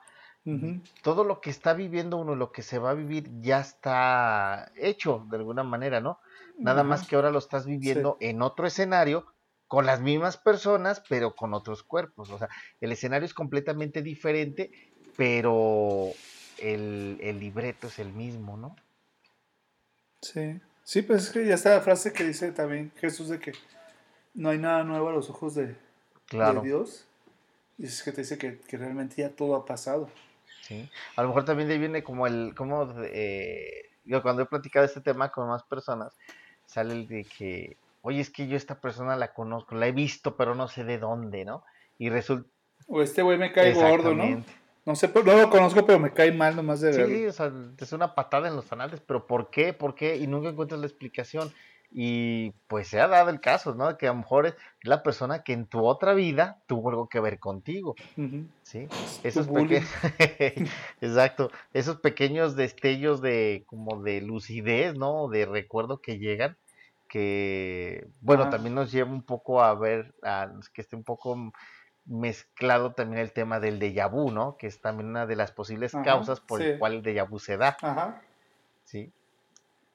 todo lo que está viviendo uno, lo que se va a vivir, ya está hecho de alguna manera, ¿no? Nada Ajá. más que ahora lo estás viviendo en otro escenario, con las mismas personas, pero con otros cuerpos. O sea, el escenario es completamente diferente, pero el, el libreto es el mismo, ¿no? Sí. Sí, pues es que ya está la frase que dice también Jesús de que no hay nada nuevo a los ojos de, de Claro. Dios. Y es que te dice que, que realmente ya todo ha pasado. Sí. A lo mejor también de ahí viene como el, como, eh, yo cuando he platicado este tema con más personas, sale el de que, oye, es que yo esta persona la conozco, la he visto, pero no sé de dónde, ¿no? Y resulta... O este güey me cae gordo, ¿no? No sé, pero- no lo conozco, pero me cae mal nomás de verlo. Sí, o sea, es una patada en los anales, pero ¿por qué? ¿Por qué? Y nunca encuentras la explicación. Y pues se ha dado el caso, ¿no? Que a lo mejor es la persona que en tu otra vida tuvo algo que ver contigo, Ujú. ¿sí? Esos bullying. pequeños, exacto, esos pequeños destellos de como de lucidez, ¿no? De recuerdo que llegan, que bueno, también nos lleva un poco a ver, a que esté un poco mezclado también el tema del déjà vu, ¿no? Que es también una de las posibles Ajá, causas por el sí. cual el déjà vu se da, Ajá. ¿sí?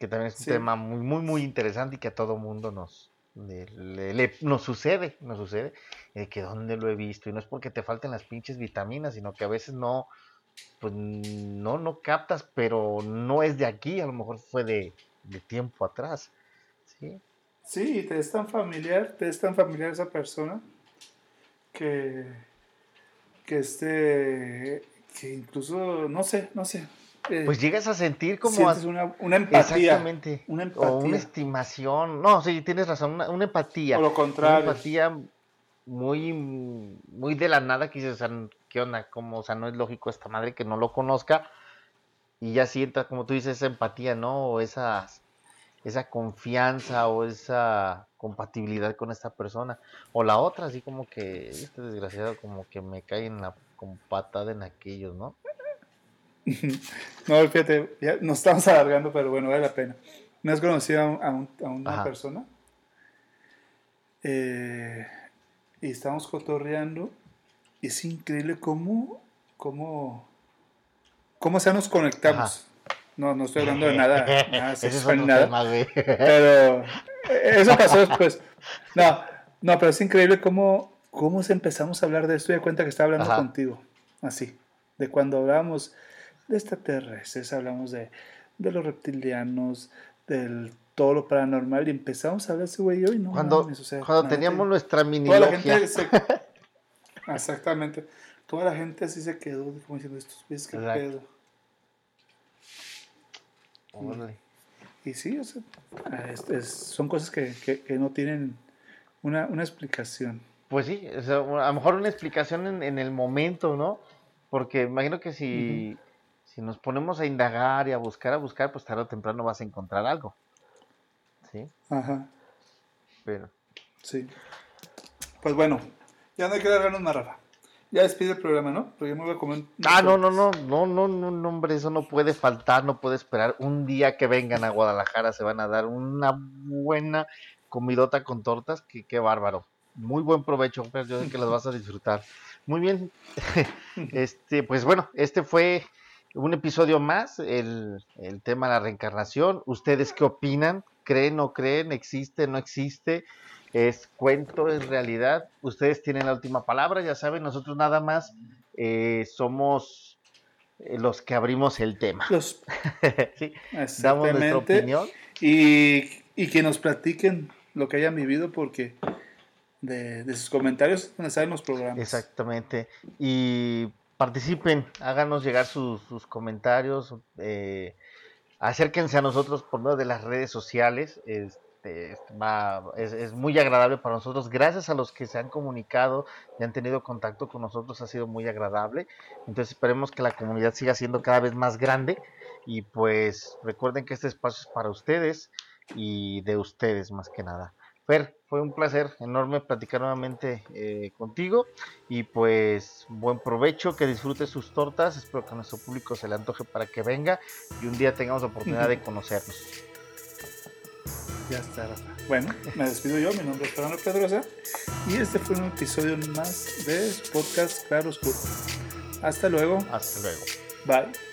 Que también es un Sí. tema muy, muy, muy interesante y que a todo mundo nos, le- le- le- nos sucede, nos sucede, de que dónde lo he visto, y no es porque te falten las pinches vitaminas, sino que a veces no, pues no, no captas, pero no es de aquí, a lo mejor fue de, de tiempo atrás, ¿sí? Sí, y te es tan familiar, te es tan familiar esa persona que, que este, que incluso, no sé, no sé. Eh, Pues llegas a sentir como... a- una, una empatía. Exactamente. Una O una estimación. No, sí, tienes razón, una, una empatía. O lo Una contrario. empatía muy, muy de la nada que dices, o sea, ¿qué onda? Como, o sea, no es lógico esta madre que no lo conozca y ya sienta, como tú dices, esa empatía, ¿no? O esa, esa confianza o esa compatibilidad con esta persona. O la otra, así como que, este desgraciado como que me cae en la con patada en aquellos, ¿no? No, fíjate, ya nos estamos alargando, pero bueno, vale la pena. ¿No has conocido a, un- a un- a una Ajá. persona? Eh, y estamos cotorreando. Es increíble cómo, cómo, cómo se nos conectamos. No, no estoy hablando de nada, nada sexual nada. tema, güey. Pero eh, eso pasó después. No, no, pero es increíble cómo, cómo se empezamos a hablar de esto y de cuenta que estaba hablando Ajá. contigo. Así. De cuando hablábamos de extraterrestres, hablamos de, de los reptilianos, del todo lo paranormal y empezamos a hablar ese güey y yo y no. Cuando, mames, o sea, cuando teníamos nuestra mini Toda la logia. gente se- Exactamente. Toda la gente así se quedó como diciendo estos güeyes qué Exacto. pedo. Órale. Y sí, o sea, es- es- son cosas que, que- que no tienen una, una explicación. Pues sí, o sea, a lo mejor una explicación en, en el momento, ¿no? Porque imagino que si, si nos ponemos a indagar y a buscar, a buscar, pues tarde o temprano vas a encontrar algo. ¿Sí? Ajá, Pero, sí. Pues bueno, ya no hay que alargarnos más, Rafa. Ya despide el programa, ¿no? Porque yo me voy a comer. ah, no, no, no, no, no, no, no, hombre, eso no puede faltar, no puede esperar. Un día que vengan a Guadalajara se van a dar una buena comidota con tortas, que qué bárbaro. Muy buen provecho, Fer, yo sé que las vas a disfrutar. Muy bien, este, pues bueno, este fue un episodio más, el, el tema de la reencarnación. ¿Ustedes qué opinan? ¿Creen, no creen? ¿Existe, no existe? ¿Es cuento, es realidad? Ustedes tienen la última palabra, ya saben, nosotros nada más eh, somos eh, los que abrimos el tema. Los, Sí, Damos nuestra opinión. Y, y que nos platiquen lo que hayan vivido, porque de, de sus comentarios van a los programas. Exactamente. Y participen, háganos llegar sus, comentarios, eh, acérquense a nosotros por medio de las redes sociales. Este, va- es, es muy agradable para nosotros. Gracias a los que se han comunicado y han tenido contacto con nosotros, ha sido muy agradable. Entonces esperemos que la comunidad siga siendo cada vez más grande. Y pues recuerden que este espacio es para ustedes y de ustedes más que nada. Fer, fue un placer enorme platicar nuevamente eh, contigo y pues buen provecho, que disfrute sus tortas, espero que a nuestro público se le antoje para que venga y un día tengamos la oportunidad de conocernos. Ya está. Bueno, me despido yo. Mi nombre es Fernando Pedrosa. Y este fue un episodio más de podcast Claro Oscuro. Hasta luego. Hasta luego. Bye.